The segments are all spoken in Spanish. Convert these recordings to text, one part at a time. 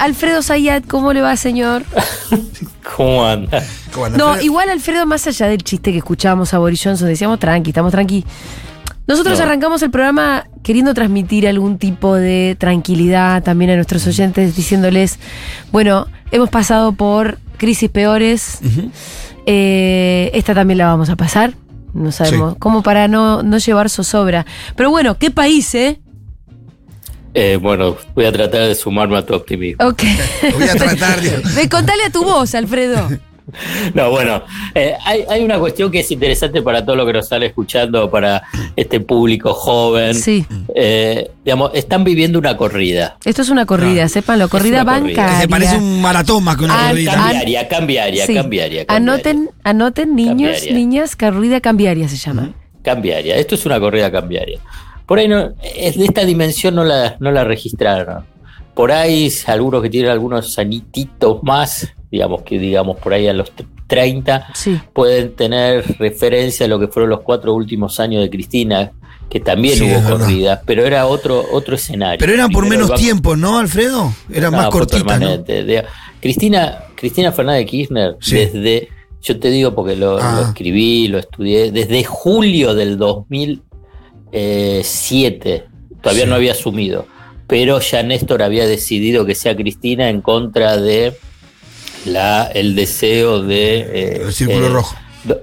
Alfredo Zayat, ¿cómo le va, señor? ¿Cómo anda? ¿Cómo anda, No, igual Alfredo, más allá del chiste que escuchábamos a Boris Johnson, decíamos tranqui, estamos tranqui. Nosotros No. arrancamos el programa queriendo transmitir algún tipo de tranquilidad también a nuestros oyentes, diciéndoles, bueno, hemos pasado por crisis peores, eh, esta también la vamos a pasar, no sabemos, Sí. como para no, no llevar zozobra. Pero bueno, ¿qué país, eh? Eh, bueno, voy a tratar de sumarme a tu optimismo. Ok. Voy a tratar de- contale a tu voz, Alfredo. No, bueno, eh, hay, hay una cuestión que es interesante para todo lo que nos están escuchando, para este público joven. Sí. Eh, digamos, están viviendo una corrida. Esto es una corrida, sépanlo, corrida bancaria. Se parece un maratón más que una Ah, corrida. ah, Cambiaria, cambiaria, Sí. cambiaria, cambiaria. Anoten, anoten niños, Cambiaria. niñas, corrida cambiaria se llama. Cambiaria. Esto es una corrida cambiaria. Por ahí no, es de esta dimensión no la, no la registraron. Por ahí algunos que tienen algunos anititos más, digamos que digamos por ahí a los 30, Sí. pueden tener referencia a lo que fueron los cuatro últimos años de Cristina, que también Sí, hubo corridas, pero era otro, otro escenario. Pero eran por Primero menos Banco- tiempo, ¿no, Alfredo? Era No, más cortita, ¿no? permanente. De- Cristina, Cristina Fernández de Kirchner, Sí. desde, yo te digo porque lo, Ah. lo escribí, lo estudié, desde julio del 2007, todavía Sí. no había asumido, pero ya Néstor había decidido que sea Cristina en contra de la, el deseo de... eh, El círculo eh, rojo.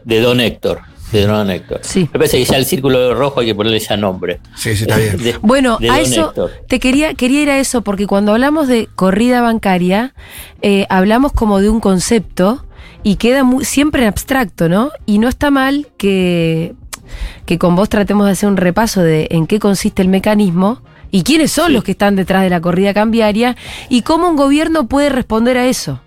De Don Héctor. De Don Héctor. Sí. Me parece que ya el círculo rojo hay que ponerle ya nombre. Sí, sí, está bien. De- Bueno, de a Don eso Héctor. te quería, quería ir a eso, porque cuando hablamos de corrida bancaria, eh, hablamos como de un concepto y queda siempre en abstracto, ¿no? Y no está mal que, que con vos tratemos de hacer un repaso de en qué consiste el mecanismo y quiénes son Sí. los que están detrás de la corrida cambiaria y cómo un gobierno puede responder a eso.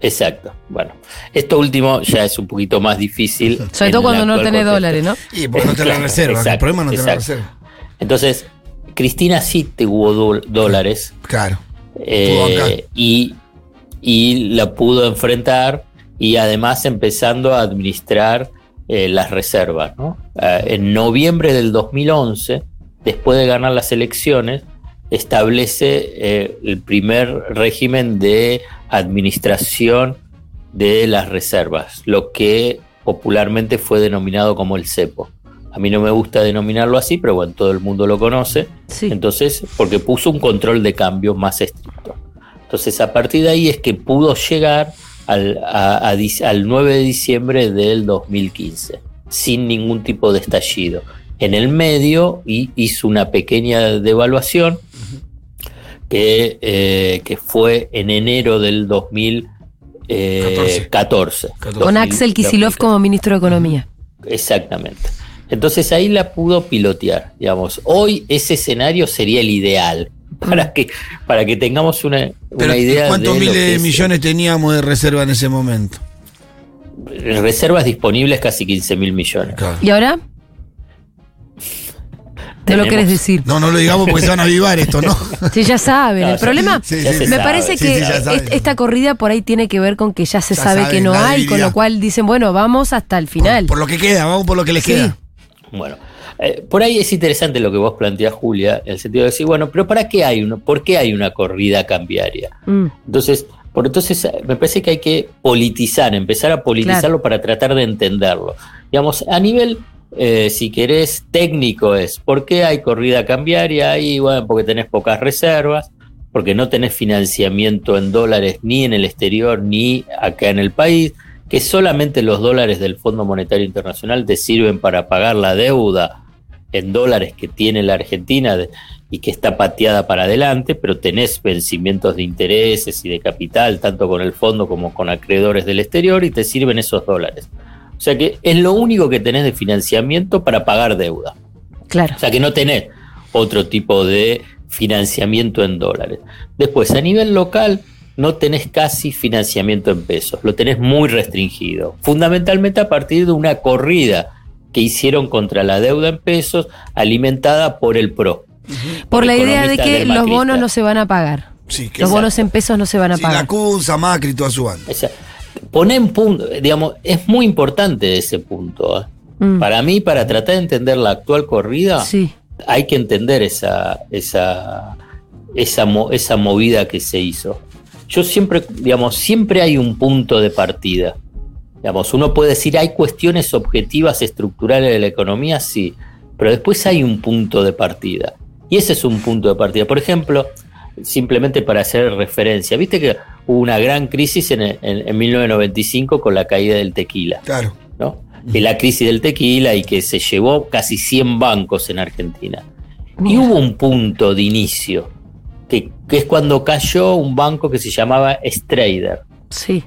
Exacto. Bueno, esto último ya es un poquito más difícil. Sobre todo cuando no tenés contexto. dólares, ¿no? Y porque no te la Claro, reserva. el problema no te la reserva. Entonces, Cristina sí tuvo dólares Claro. eh, y, y la pudo enfrentar y además empezando a administrar eh, las reservas. ¿no? Eh, en noviembre del 2011, después de ganar las elecciones, establece eh, el primer régimen de administración de las reservas, lo que popularmente fue denominado como el cepo. A mí no me gusta denominarlo así, pero bueno, todo el mundo lo conoce. Sí. Entonces, porque puso un control de cambio más estricto. Entonces, a partir de ahí es que pudo llegar al, a- a dic- al 9 de diciembre del 2015, sin ningún tipo de estallido. En el medio y hizo una pequeña devaluación que, eh, que fue en enero del 2014. Con Axel Kisilov como ministro de Economía. Exactamente. Entonces ahí la pudo pilotear, digamos. Hoy ese escenario sería el ideal para que para que tengamos una, Pero, una ¿y idea ¿Cuántos de miles de es- millones teníamos de reserva en ese momento? reservas disponibles casi 15 mil millones. ¿Y ahora? No lo querés decir. No, no lo digamos porque se van a avivar esto, ¿no? Sí, ya saben. No, el ya- problema, sí, sí, me sabe. parece Sí, que est- esta corrida por ahí tiene que ver con que ya se Ya sabe saben, que no hay, con lo cual dicen, bueno, vamos hasta el final. Por, por lo que queda, vamos por lo que les Sí. queda. Bueno, eh, por ahí es interesante lo que vos planteás, Julia, en el sentido de decir, bueno, pero ¿para qué hay uno? ¿Por qué hay una corrida cambiaria? Mm, Entonces, por entonces eh, me parece que hay que politizar, empezar a politizarlo para tratar de entenderlo. Digamos, a nivel, eh, si querés, técnico es, ¿por qué hay corrida cambiaria? Ahí, bueno, porque tenés pocas reservas, porque no tenés financiamiento en dólares ni en el exterior ni acá en el país, que solamente los dólares del Fondo Monetario Internacional te sirven para pagar la deuda en dólares que tiene la Argentina de- y que está pateada para adelante, pero tenés vencimientos de intereses y de capital, tanto con el fondo como con acreedores del exterior, y te sirven esos dólares. O sea que es lo único que tenés de financiamiento para pagar deuda. claro. O sea que no tenés otro tipo de financiamiento en dólares. Después, a nivel local, no tenés casi financiamiento en pesos, lo tenés muy restringido, fundamentalmente a partir de una corrida que hicieron contra la deuda en pesos alimentada por el PRO. Por la idea de que los bonos no se van a pagar. Sí, que Los Exacto. bonos en pesos no se van a sí, la pagar. CUNSA, Macri, toda su banda. O sea, poné en punto, digamos, es muy importante ese punto. ¿eh? Mm, Para mí, para tratar de entender la actual corrida, Sí. hay que entender esa, esa, esa, mo- esa movida que se hizo. yo siempre, digamos, siempre hay un punto de partida. Digamos, uno puede decir, hay cuestiones objetivas estructurales de la economía, sí, pero después hay un punto de partida. Y ese es un punto de partida. Por ejemplo, simplemente para hacer referencia, viste que hubo una gran crisis en, en 1995 con la caída del tequila. Claro. ¿no? Y la crisis del tequila y que se llevó casi 100 bancos en Argentina. Y hubo un punto de inicio, que, que es cuando cayó un banco que se llamaba Strader. Sí.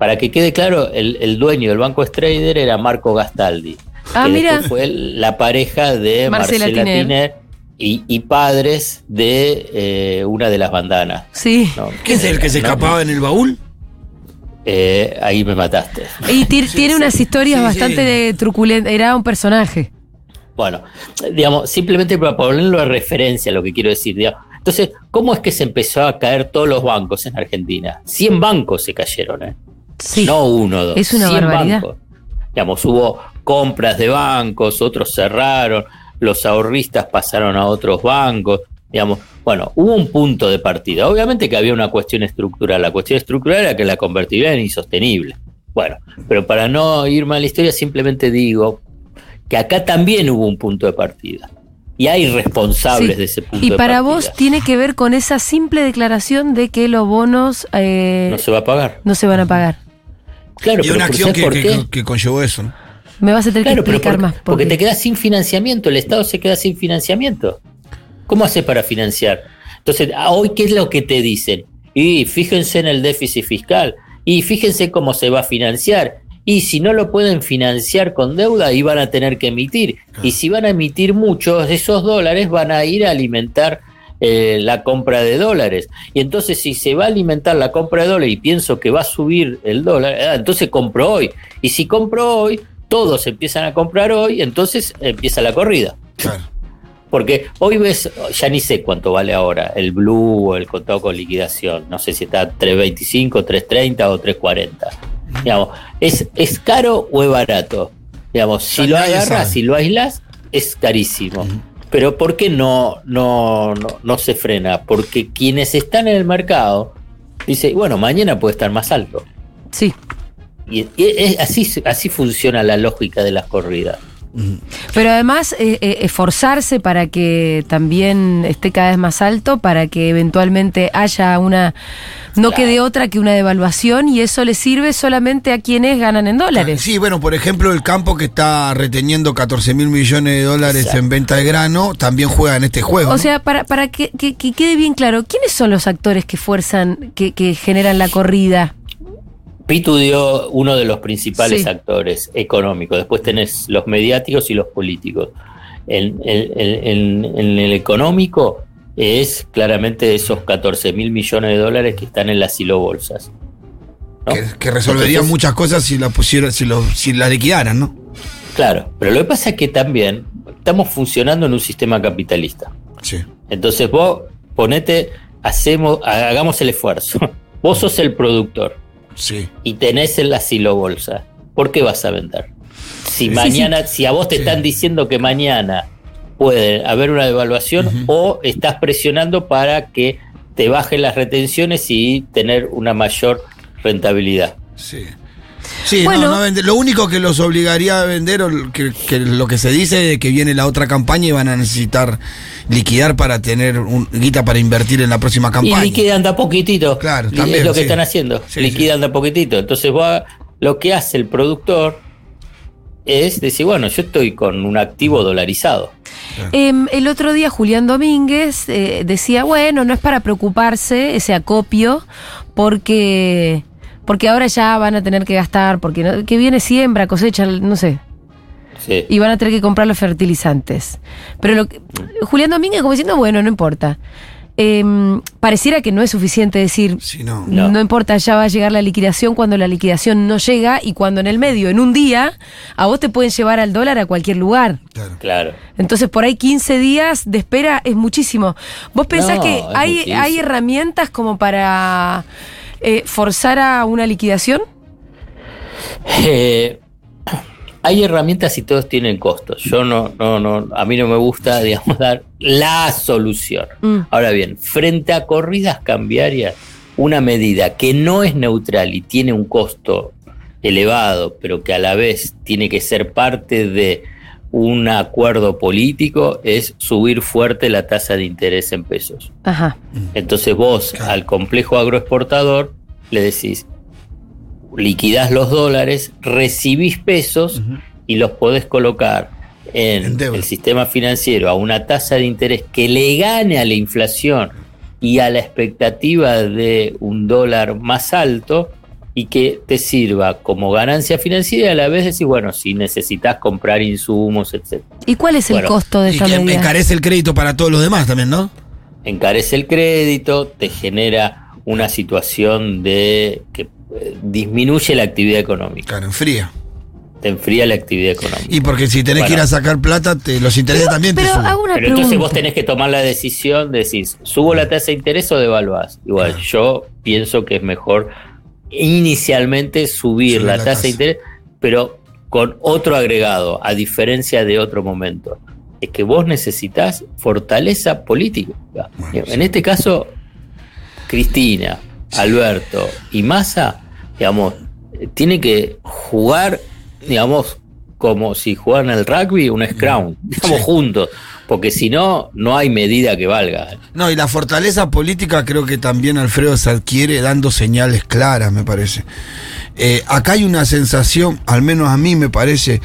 Para que quede claro, el, el dueño del banco Strader era Marco Gastaldi. Ah, que mira. Fue la pareja de Marcela Marcela, Tiner. Tiner y, y padres de eh, una de las bandanas. Sí. ¿no? ¿Qué es el que se No, escapaba en el baúl? eh, ahí me mataste. Y ti- tiene unas historias sí, bastante truculentas. Era un personaje. Bueno, digamos, simplemente para ponerlo de referencia lo que quiero decir. digamos. Entonces, ¿cómo es que se empezó a caer todos los bancos en Argentina? 100 bancos se cayeron, ¿eh? Sí. No uno, dos. Es una 100 barbaridad. bancos. Digamos, hubo compras de bancos, otros cerraron, los ahorristas pasaron a otros bancos. Digamos, bueno, hubo un punto de partida. Obviamente que había una cuestión estructural. La cuestión estructural era que la convertibilidad era insostenible. Bueno, pero para no irme a la historia, simplemente digo que acá también hubo un punto de partida. Y hay responsables Sí. de ese punto Y de para partida. vos tiene que ver con esa simple declaración de que los bonos eh, No se va a pagar. no se van a pagar. Claro, y pero una ¿por- acción ¿sabes que, por que- qué? que conllevó eso. ¿no? Me vas a tener Claro, que explicar por- más. porque porque- te quedas sin financiamiento, el Estado se queda sin financiamiento. ¿Cómo haces para financiar? Entonces, ah, hoy, ¿qué es lo que te dicen? Y fíjense en el déficit fiscal, y fíjense cómo se va a financiar. Y si no lo pueden financiar con deuda, ahí van a tener que emitir. Y si van a emitir muchos, esos dólares van a ir a alimentar eh, la compra de dólares. Y entonces, si se va a alimentar la compra de dólares y pienso que va a subir el dólar, ah, entonces compro hoy. Y si compro hoy, todos empiezan a comprar hoy, entonces empieza la corrida. Claro. Porque hoy ves, ya ni sé cuánto vale ahora el blue o el contado con liquidación. No sé si está a 3.25, 3.30 o 3.40. Digamos, ¿es, ¿es caro o es barato? Digamos, si lo agarras, si lo aislas, es carísimo. Pero ¿por qué no, no, no, no se frena? Porque quienes están en el mercado dicen, bueno, mañana puede estar más alto. Sí. Y, y es- así, así funciona la lógica de las corridas. Pero además eh, eh, esforzarse para que también esté cada vez más alto, para que eventualmente haya una, no Claro. quede otra que una devaluación y eso le sirve solamente a quienes ganan en dólares. Sí, bueno, por ejemplo, el campo que está reteniendo 14 mil millones de dólares Exacto. en venta de grano también juega en este juego. O ¿no? sea, para, para que, que- que quede bien claro, ¿quiénes son los actores que fuerzan, que, que generan la corrida? Pitu dio uno de los principales Sí. actores económicos. Después tenés los mediáticos y los políticos. En, en- en- en el económico es claramente esos 14 mil millones de dólares que están en las silobolsas. ¿no? que, que resolverían Entonces, muchas cosas si la pusieran, si, lo, si la liquidaran, ¿no? Claro, pero lo que pasa es que también estamos funcionando en un sistema capitalista. Sí. Entonces vos ponete, hacemos, hagamos el esfuerzo. Vos sos el productor. Sí. y tenés en la silobolsa, ¿por qué vas a vender? Si Sí, mañana, si a vos te están diciendo que mañana puede haber una devaluación o estás presionando para que te bajen las retenciones y tener una mayor rentabilidad. Sí. Sí, Bueno. no, no vende- lo único que los obligaría a vender, o que, que lo que se dice es que viene la otra campaña y van a necesitar liquidar para tener un, guita para invertir en la próxima campaña. Y liquidan de a poquitito. Claro, también, Es lo que sí. están haciendo. Sí, liquidan de a poquitito. Entonces lo que hace el productor es decir, bueno, yo estoy con un activo dolarizado. Em, el otro día Julián Domínguez eh, decía, bueno, no es para preocuparse ese acopio, porque, porque ahora ya van a tener que gastar, porque no- que viene siembra, cosecha, no sé, Sí. y van a tener que comprar los fertilizantes. Pero lo que- Julián Domínguez como diciendo, bueno, no importa. Em, pareciera que no es suficiente decir, Sí, no. no. No. importa, ya va a llegar la liquidación cuando la liquidación no llega y cuando en el medio, en un día, a vos te pueden llevar al dólar a cualquier lugar. Claro. Claro. Entonces, por ahí 15 días de espera es muchísimo. ¿Vos pensás No, que hay, muchísimo. hay herramientas como para eh, forzar a una liquidación? Eh, hay herramientas y todos tienen costos. Yo no, no, no, a mí no me gusta, digamos, dar la solución. Mm. Ahora bien, frente a corridas cambiarias, una medida que no es neutral y tiene un costo elevado, pero que a la vez tiene que ser parte de un acuerdo político, es subir fuerte la tasa de interés en pesos. Ajá. Entonces vos al complejo agroexportador le decís, liquidás los dólares, recibís pesos y los podés colocar en, el sistema financiero a una tasa de interés que le gane a la inflación y a la expectativa de un dólar más alto y que te sirva como ganancia financiera y a la vez decir, bueno, si necesitas comprar insumos, etc. ¿Y cuál es el Bueno, costo de Y esta que medida? encarece el crédito para todos los demás también, ¿no? encarece el crédito, te genera una situación de que eh, disminuye la actividad económica, Claro, enfría. te enfría la actividad económica. Y porque si tenés que ir a sacar plata, te, los intereses también te Pero suben. hago una Pero pregunta. entonces vos tenés que tomar la decisión de decir, ¿subo la tasa de interés o devaluás? Igual, Claro. yo pienso que es mejor inicialmente subir Subir la, la tasa, de interés, pero con otro agregado, a diferencia de otro momento. Es que vos necesitas fortaleza política. Bueno, en este caso, Cristina, Alberto y Massa, digamos, tiene que jugar, digamos, como si jugaran al rugby, un scrum, digamos, Sí. juntos, porque si no, no hay medida que valga. No, y la fortaleza política creo que también Alfredo se adquiere dando señales claras, me parece. Eh, acá hay una sensación, al menos a mí me parece,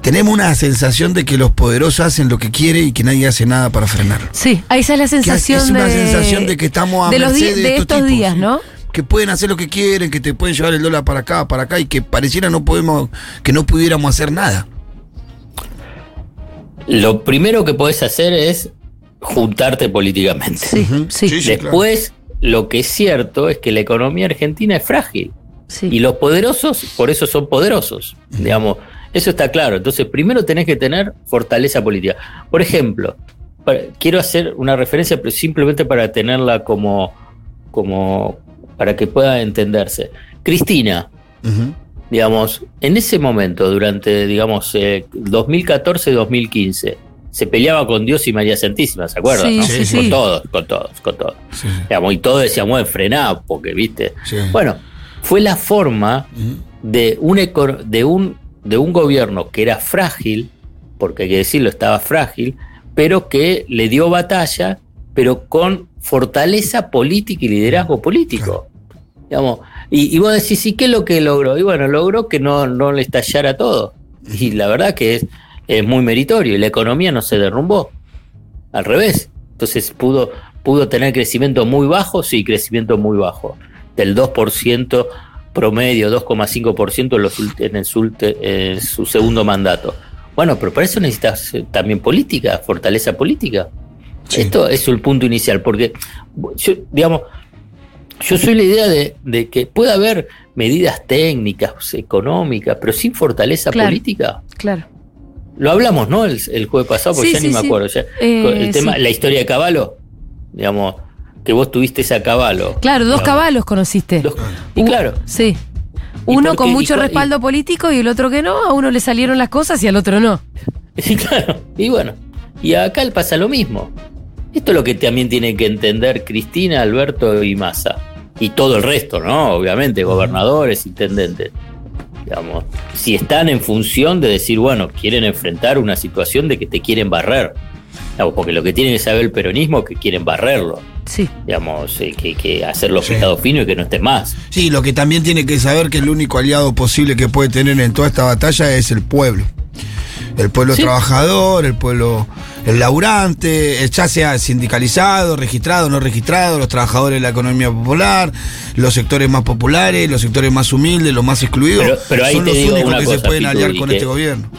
tenemos una sensación de que los poderosos hacen lo que quieren y que nadie hace nada para frenar. Sí, ahí esa es la Que sensación es una de, sensación de que estamos a de, los merced de estos tipos, días, ¿sí? ¿no? Que pueden hacer lo que quieren, que te pueden llevar el dólar para acá, para acá y que pareciera no podemos, que no pudiéramos hacer nada. Lo primero que podés hacer es juntarte políticamente. Sí, sí, Sí, sí. Después, lo que es cierto es que la economía argentina es frágil. sí. Y los poderosos, por eso son poderosos. Digamos, eso está claro. Entonces, primero tenés que tener fortaleza política. Por ejemplo, para- quiero hacer una referencia, pero simplemente para tenerla como, como para que pueda entenderse. Cristina. Digamos, en ese momento, durante, digamos, eh, 2014-2015, se peleaba con Dios y María Santísima, ¿se acuerdan? Sí, no? sí, con sí. todos, con todos, con todos. Sí, Digamos, y todos decíamos, bueno, frená, porque, viste. sí. Bueno, fue la forma de un, de un, de un gobierno que era frágil, porque hay que decirlo, estaba frágil, pero que le dio batalla, pero con fortaleza política y liderazgo político. Digamos, y, y vos decís, ¿y qué es lo que logró? Y bueno, logró que no, no le estallara todo. Y la verdad que es, es muy meritorio, y la economía no se derrumbó. Al revés. Entonces pudo, pudo tener crecimiento muy bajo, sí, crecimiento muy bajo. Del 2% promedio, 2,5% en, en, su, en su segundo mandato. Bueno, pero para eso necesitas eh, también política, fortaleza política. Sí. Esto es el punto inicial, porque yo, digamos, yo soy la idea de, de que puede haber medidas técnicas, económicas, pero sin fortaleza Claro. política. Claro. Lo hablamos, ¿no? El, el jueves pasado, porque Sí, ya sí, ni me sí. acuerdo. ya. Eh, el tema, sí. la historia de Caballo, digamos, que vos tuviste esa Caballo. Claro, dos digamos. caballos conociste. Dos- y Uh, claro, Sí. ¿Y Uno con mucho y- respaldo político y el otro que no. A uno le salieron las cosas y al otro no. Sí, claro. Y bueno, y acá le pasa lo mismo. Esto es lo que también tienen que entender Cristina, Alberto y Massa. Y todo el resto, ¿no? Obviamente, gobernadores, intendentes. Digamos, si están en función de decir, bueno, quieren enfrentar una situación de que te quieren barrer. Digamos, porque lo que tiene que saber el peronismo es que quieren barrerlo. Sí. Digamos, eh, que, que hacerlo Sí. fino y que no esté más. Sí, lo que también tiene que saber que el único aliado posible que puede tener en toda esta batalla es el pueblo. El pueblo Sí. trabajador, el pueblo, el laburante, eh, ya sea sindicalizado, registrado, no registrado, los trabajadores de la economía popular, los sectores más populares, los sectores más humildes, los más excluidos, Pero- pero ahí son los únicos que se pueden aliar con este gobierno.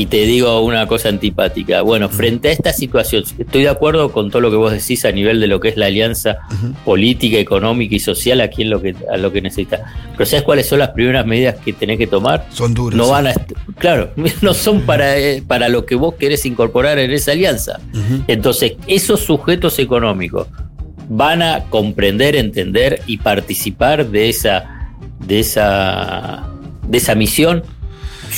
Y te digo una cosa antipática. Bueno, frente a esta situación, estoy de acuerdo con todo lo que vos decís a nivel de lo que es la alianza política, económica y social aquí en lo que, a lo que necesitas. Pero ¿sabes cuáles son las primeras medidas que tenés que tomar? Son duros. No van a, claro, no son para, eh, para lo que vos querés incorporar en esa alianza. Entonces, esos sujetos económicos van a comprender, entender y participar de esa, de esa, de esa misión.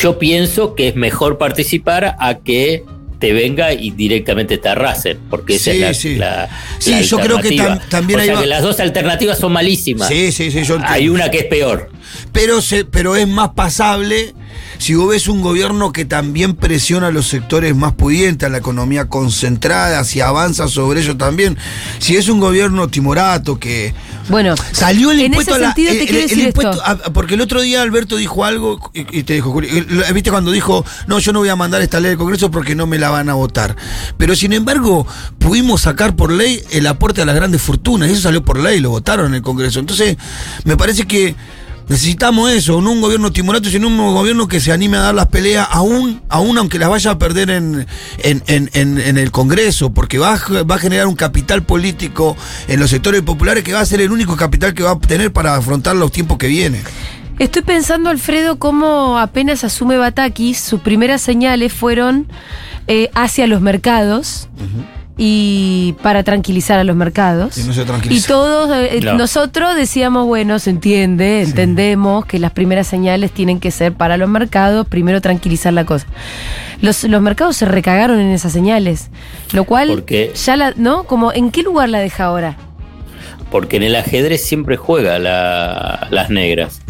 Yo pienso que es mejor participar a que te venga y directamente te arrasen, porque esa Sí, es sí. la, Sí, la yo creo que tam- también o ahí sea va- que las dos alternativas son malísimas. Sí, sí, sí, yo Hay una que es peor. Pero, se, pero es más pasable si vos ves un gobierno que también presiona a los sectores más pudientes, a la economía concentrada, si avanza sobre ello también. Si es un gobierno timorato que Bueno, salió el en impuesto ese a la. sentido te el- quiero el- el decir impuesto esto. a- porque el otro día Alberto dijo algo y, y te dijo, ¿viste cuando dijo, no, yo no voy a mandar esta ley al Congreso porque no me la van a votar? Pero sin embargo, pudimos sacar por ley el aporte a las grandes fortunas, y eso salió por ley, lo votaron en el Congreso. Entonces, me parece que necesitamos eso, no un gobierno timorato, sino un gobierno que se anime a dar las peleas, aún, aún aunque las vaya a perder en, en, en- en- en el Congreso, porque va a, va a generar un capital político en los sectores populares que va a ser el único capital que va a tener para afrontar los tiempos que vienen. Estoy pensando, Alfredo, cómo apenas asume Batakis, sus primeras señales fueron eh, hacia los mercados y para tranquilizar a los mercados. Y no se Y todos, eh, No. nosotros decíamos, bueno, se entiende, entendemos que las primeras señales tienen que ser para los mercados, primero tranquilizar la cosa. Los, los mercados se recagaron en esas señales, lo cual Porque- ya la, ¿no? Como, ¿en qué lugar la deja ahora? Porque en el ajedrez siempre juega la- las negras.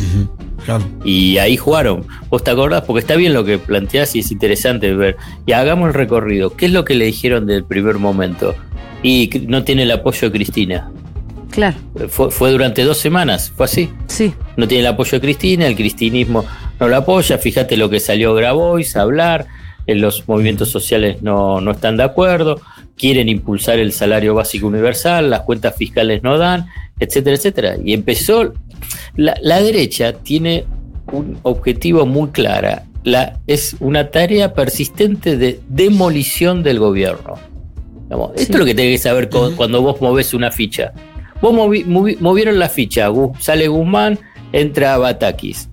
Claro. Y ahí jugaron. ¿Vos te acordás? Porque está bien lo que planteás y es interesante ver. Y hagamos el recorrido. ¿Qué es lo que le dijeron del primer momento? Y no tiene el apoyo de Cristina. Claro, Fue, fue durante dos semanas, fue así. sí. No tiene el apoyo de Cristina, el cristinismo no lo apoya. Fíjate lo que salió Grabois a hablar. En los movimientos sociales no, no están de acuerdo. Quieren impulsar el salario básico universal, las cuentas fiscales no dan, etcétera, etcétera. Y empezó. La, la derecha tiene un objetivo muy clara. La, es una tarea persistente de demolición del gobierno. Digamos, Esto es lo que tenés que saber cuando vos movés una ficha. Vos movi- movi- movieron la ficha, sale Guzmán, entra Batakis.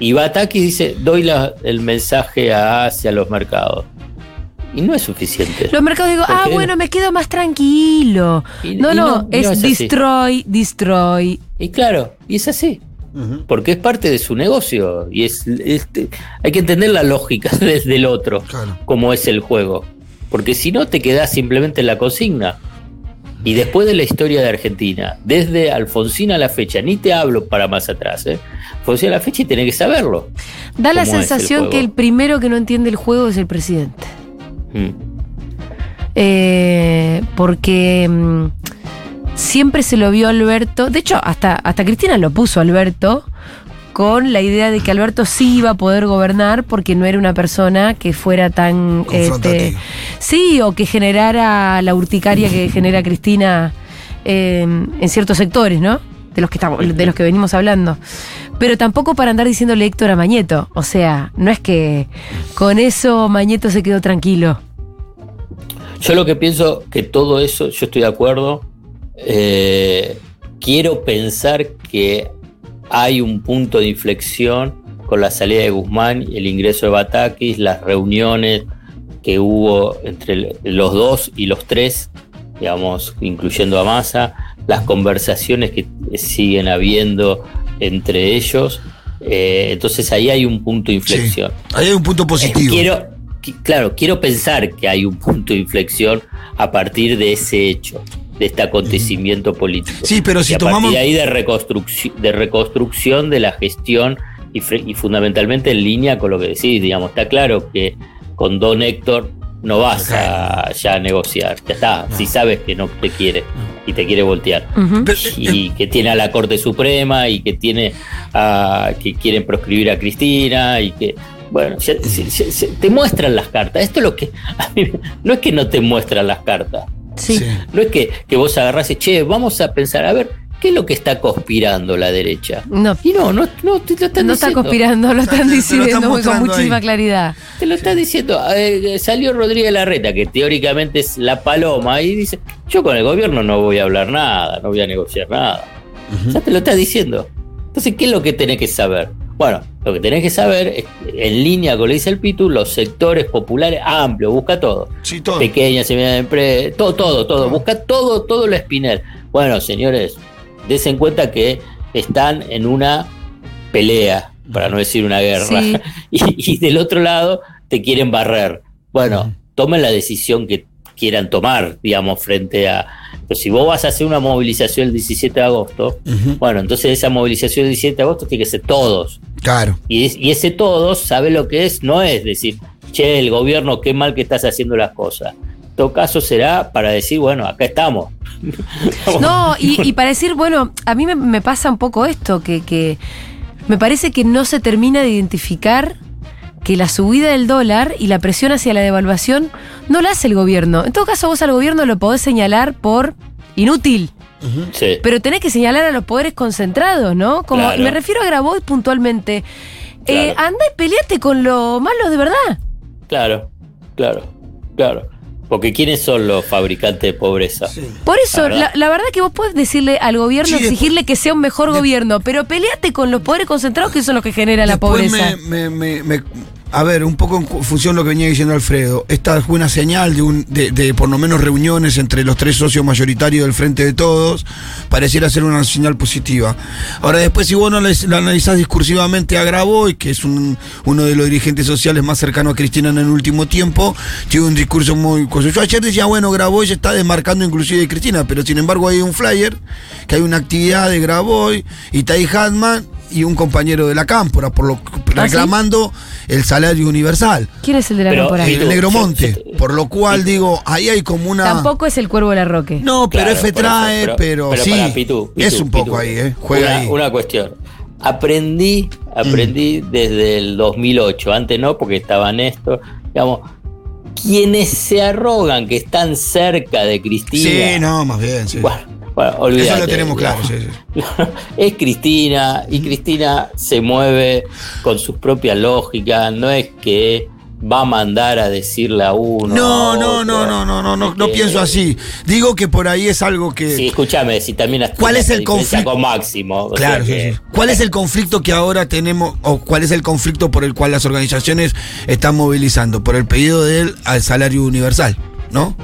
Y Batakis dice, doy la- el mensaje a hacia los mercados. Y no es suficiente. Los mercados digo, ah, bueno, me quedo más tranquilo. Y- no, y no, es, no es así. destroy, destroy. Y claro, y es así. Porque es parte de su negocio. Y es, es- hay que entender la lógica desde el otro, Claro. como es el juego. Porque si no, te quedás simplemente en la consigna. Y después de la historia de Argentina, desde Alfonsín a la fecha, ni te hablo para más atrás, ¿eh? Alfonsín a la fecha y tenés que saberlo. Da la ¿Cómo es el sensación que el primero que no entiende el juego es el presidente. Mm. Eh, porque mm, siempre se lo vio Alberto. De hecho, hasta, hasta Cristina lo puso Alberto con la idea de que Alberto sí iba a poder gobernar porque no era una persona que fuera tan este, sí o que generara la urticaria que genera Cristina eh, en ciertos sectores, ¿no? De los que estamos, de los que venimos hablando. Pero tampoco para andar diciéndole Héctor a Mañeto. O sea, no es que con eso Mañeto se quedó tranquilo. Yo lo que pienso que todo eso, yo estoy de acuerdo. eh, quiero pensar que hay un punto de inflexión con la salida de Guzmán el ingreso de Batakis, las reuniones que hubo entre los dos y los tres, digamos, incluyendo a Massa, las conversaciones que siguen habiendo entre ellos. eh, entonces ahí hay un punto de inflexión. Ahí hay un punto positivo. Quiero, qui- claro, quiero pensar que hay un punto de inflexión a partir de ese hecho, de este acontecimiento político. Sí, pero si y a tomamos- partir de ahí de reconstrucción, de reconstrucción de la gestión y, fundamentalmente en línea con lo que decís, digamos, está claro que con Don Héctor no vas a ya negociar, ya está, si sabes que no te quiere y te quiere voltear eh, y que tiene a la Corte Suprema y que tiene a, que quieren proscribir a Cristina y que bueno se- se- se- se- te muestran las cartas esto es lo que a mí- no es que no te muestran las cartas Sí. Sí. no es que, que vos agarrás y che vamos a pensar a ver qué es lo que está conspirando la derecha No, y no no no te lo están no está diciendo. conspirando, lo están lo diciendo están con muchísima ahí. claridad. Te lo está diciendo. eh, salió Rodríguez Larreta, que teóricamente es la paloma, y dice: Yo con el gobierno no voy a hablar nada, no voy a negociar nada. Ya te lo está diciendo. Entonces, ¿qué es lo que tenés que saber? Bueno, lo que tenés que saber es, en línea con lo que dice el Pitu, los sectores populares amplios, busca todo. Sí, todo. Pequeñas, medianas empresas, todo, todo, todo. Busca todo, todo lo espinel. Bueno, señores, des en cuenta que están en una pelea, para no decir una guerra. Sí. Y, y del otro lado te quieren barrer. Bueno, tomen la decisión que quieran tomar, digamos, frente a... Pero si vos vas a hacer una movilización el 17 de agosto, bueno, entonces esa movilización del 17 de agosto tiene que ser todos. Claro. Y, y ese todos sabe lo que es, no es decir, che, el gobierno, qué mal que estás haciendo las cosas. En todo caso será para decir, bueno, acá estamos. No, y, para decir, bueno, a mí me, pasa un poco esto, que, que me parece que no se termina de identificar que la subida del dólar y la presión hacia la devaluación no la hace el gobierno. En todo caso, vos al gobierno lo podés señalar por inútil. Sí. Pero tenés que señalar a los poderes concentrados, ¿no? Como me refiero a Grabois puntualmente. Eh, anda y peleate con lo malo de verdad. Claro, claro, claro. Porque ¿quiénes son los fabricantes de pobreza? Por eso, la, verdad que vos podés decirle al gobierno, exigirle que sea un mejor gobierno, pero peleate con los poderes concentrados que son los que generan la pobreza. me, a ver, un poco en función de lo que venía diciendo Alfredo, esta fue una señal de, un, de, por lo menos reuniones entre los tres socios mayoritarios del Frente de Todos, pareciera ser una señal positiva. Ahora después si vos no la analizás discursivamente a Graboy, que es un, uno de los dirigentes sociales más cercanos a Cristina en el último tiempo, tiene un discurso muy... Yo ayer decía, bueno, Graboy está desmarcando inclusive de Cristina, pero sin embargo hay un flyer, que hay una actividad de Graboy y Tai Hatman y un compañero de la cámpora, por lo ¿Ah, reclamando el salario universal. ¿Quién es el de la cámpora? El Negromonte. Por lo cual digo, ahí hay como una. Tampoco es el cuervo de la Roque. No, pero F trae, pero, sí. es un poco ahí, ¿eh? Juega una, ahí. Una cuestión. Aprendí, aprendí mm. desde el 2008. Antes no, porque estaba Néstor. Digamos, quienes se arrogan que están cerca de Cristina. Sí, no, más bien, sí. Eso lo tenemos claro. Es Cristina y Cristina se mueve con sus propias lógicas, no es que va a mandar a decirle a uno. No, no, no, no, no, no, no, no pienso así. Digo que por ahí es algo que. Sí, escúchame, si también ¿Cuál es el conflicto con Máximo? Claro, sí, sí. ¿Cuál es el conflicto que ahora tenemos o cuál es el conflicto por el cual las organizaciones están movilizando? Por el pedido de él al salario universal, ¿no?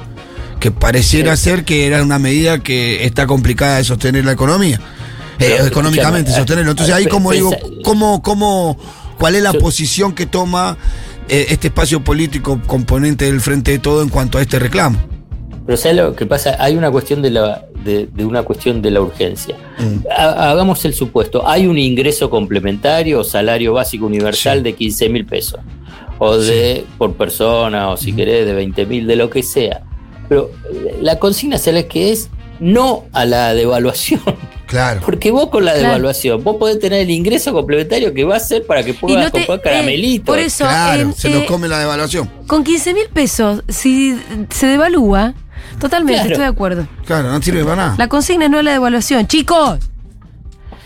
Que pareciera ser que era una medida que está complicada de sostener la economía. Eh, económicamente, sostenerlo. Entonces ahí como digo, ¿cómo, cómo, ¿cuál es la posición que toma eh, este espacio político componente del Frente de Todo en cuanto a este reclamo? Pero ¿sabes lo que pasa? Hay una cuestión de la, de, una cuestión de la urgencia. Mm. Hagamos el supuesto, hay un ingreso complementario o salario básico universal de 15 mil pesos, o de por persona, o si querés, de 20 mil, de lo que sea. Pero la consigna, ¿sabes que es? No a la devaluación. Claro. Porque vos con la devaluación, vos podés tener el ingreso complementario que va a ser para que puedas comprar eh, caramelitos. por eso, claro, se nos come la devaluación. Con 15 mil pesos, si se devalúa, totalmente, estoy de acuerdo. Claro, no sirve para nada. La consigna es no a la devaluación, chicos.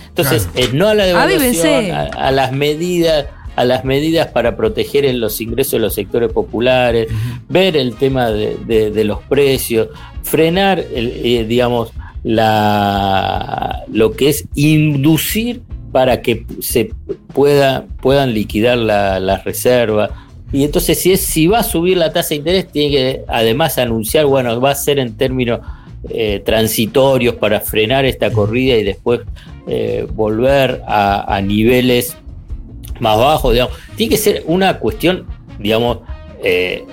Entonces, es no a la devaluación, a, las medidas a las medidas para proteger en los ingresos de los sectores populares, ver el tema de, los precios, frenar, el, eh, digamos, la, lo que es inducir para que se pueda, puedan liquidar las la reservas. Y entonces, si, es, si va a subir la tasa de interés, tiene que además anunciar, bueno, va a ser en términos eh, transitorios para frenar esta corrida y después eh, volver a, a niveles más bajo, digamos. Tiene que ser una cuestión, digamos, eh,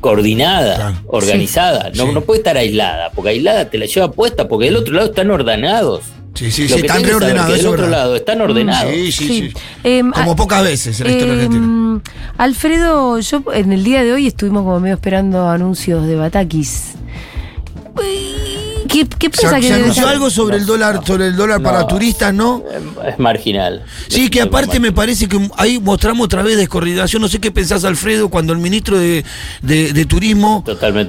coordinada, organizada. no, no puede estar aislada, porque aislada te la lleva puesta, porque del otro lado están ordenados. Sí, sí, sí, están reordenados. Del otro lado están ordenados. Sí, sí, sí. Em, como pocas veces en la historia em, Alfredo, yo en el día de hoy estuvimos como medio esperando anuncios de Batakis. ¿Qué, qué piensa que se anunció algo sobre el dólar, sobre el dólar para turistas, ¿no? Es marginal. Sí, que aparte me parece que ahí mostramos otra vez descoordinación. No sé qué pensás, Alfredo, cuando el ministro de, Turismo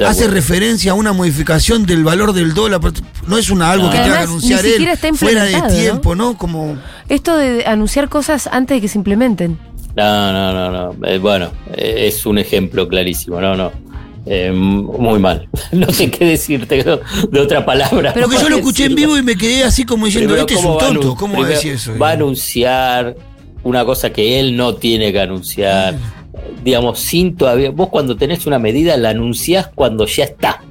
hace referencia a una modificación del valor del dólar. No es una algo que tenga que anunciar él fuera de tiempo, ¿no? Como esto de anunciar cosas antes de que se implementen. No, no, no, no. Eh, bueno, eh, es un ejemplo clarísimo. No, no. Eh, muy mal. No sé qué decirte de, otra palabra. Pero que yo lo escuché en vivo y me quedé así como diciendo, este es un tonto. ¿Cómo va a decir eso? Va a anunciar una cosa que él no tiene que anunciar. Digamos, sin todavía. Vos cuando tenés una medida la anunciás cuando ya está.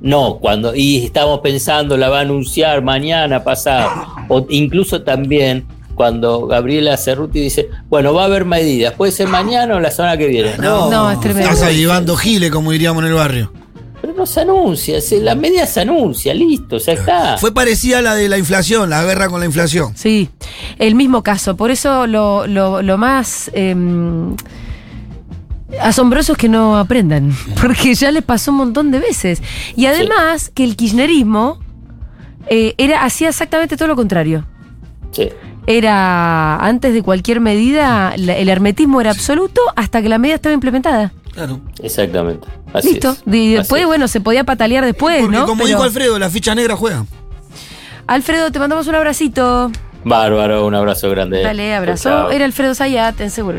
No, cuando. Y estamos pensando, la va a anunciar mañana, pasado. O incluso también cuando Gabriela Cerruti dice, bueno, va a haber medidas, puede ser mañana o la semana que viene. No, no, es tremendo. Estás llevando giles, como diríamos en el barrio. Pero no se anuncia, se, la media se anuncia, listo, o sea, está. Fue parecida a la de la inflación, la guerra con la inflación. Sí, el mismo caso. Por eso lo, lo, lo más eh, asombroso es que no aprendan, porque ya les pasó un montón de veces. Y además que el kirchnerismo eh, era, hacía exactamente todo lo contrario. Sí. Era, antes de cualquier medida, la- el hermetismo era absoluto hasta que la medida estaba implementada. Claro. Exactamente. Así Listo. es. Y después, es. bueno, se podía patalear después, Porque ¿no? como Pero- dijo Alfredo, la ficha negra juega. Alfredo, te mandamos un abracito. Bárbaro, un abrazo grande. Dale, abrazo. Chao. Era Alfredo Zayat, en seguro.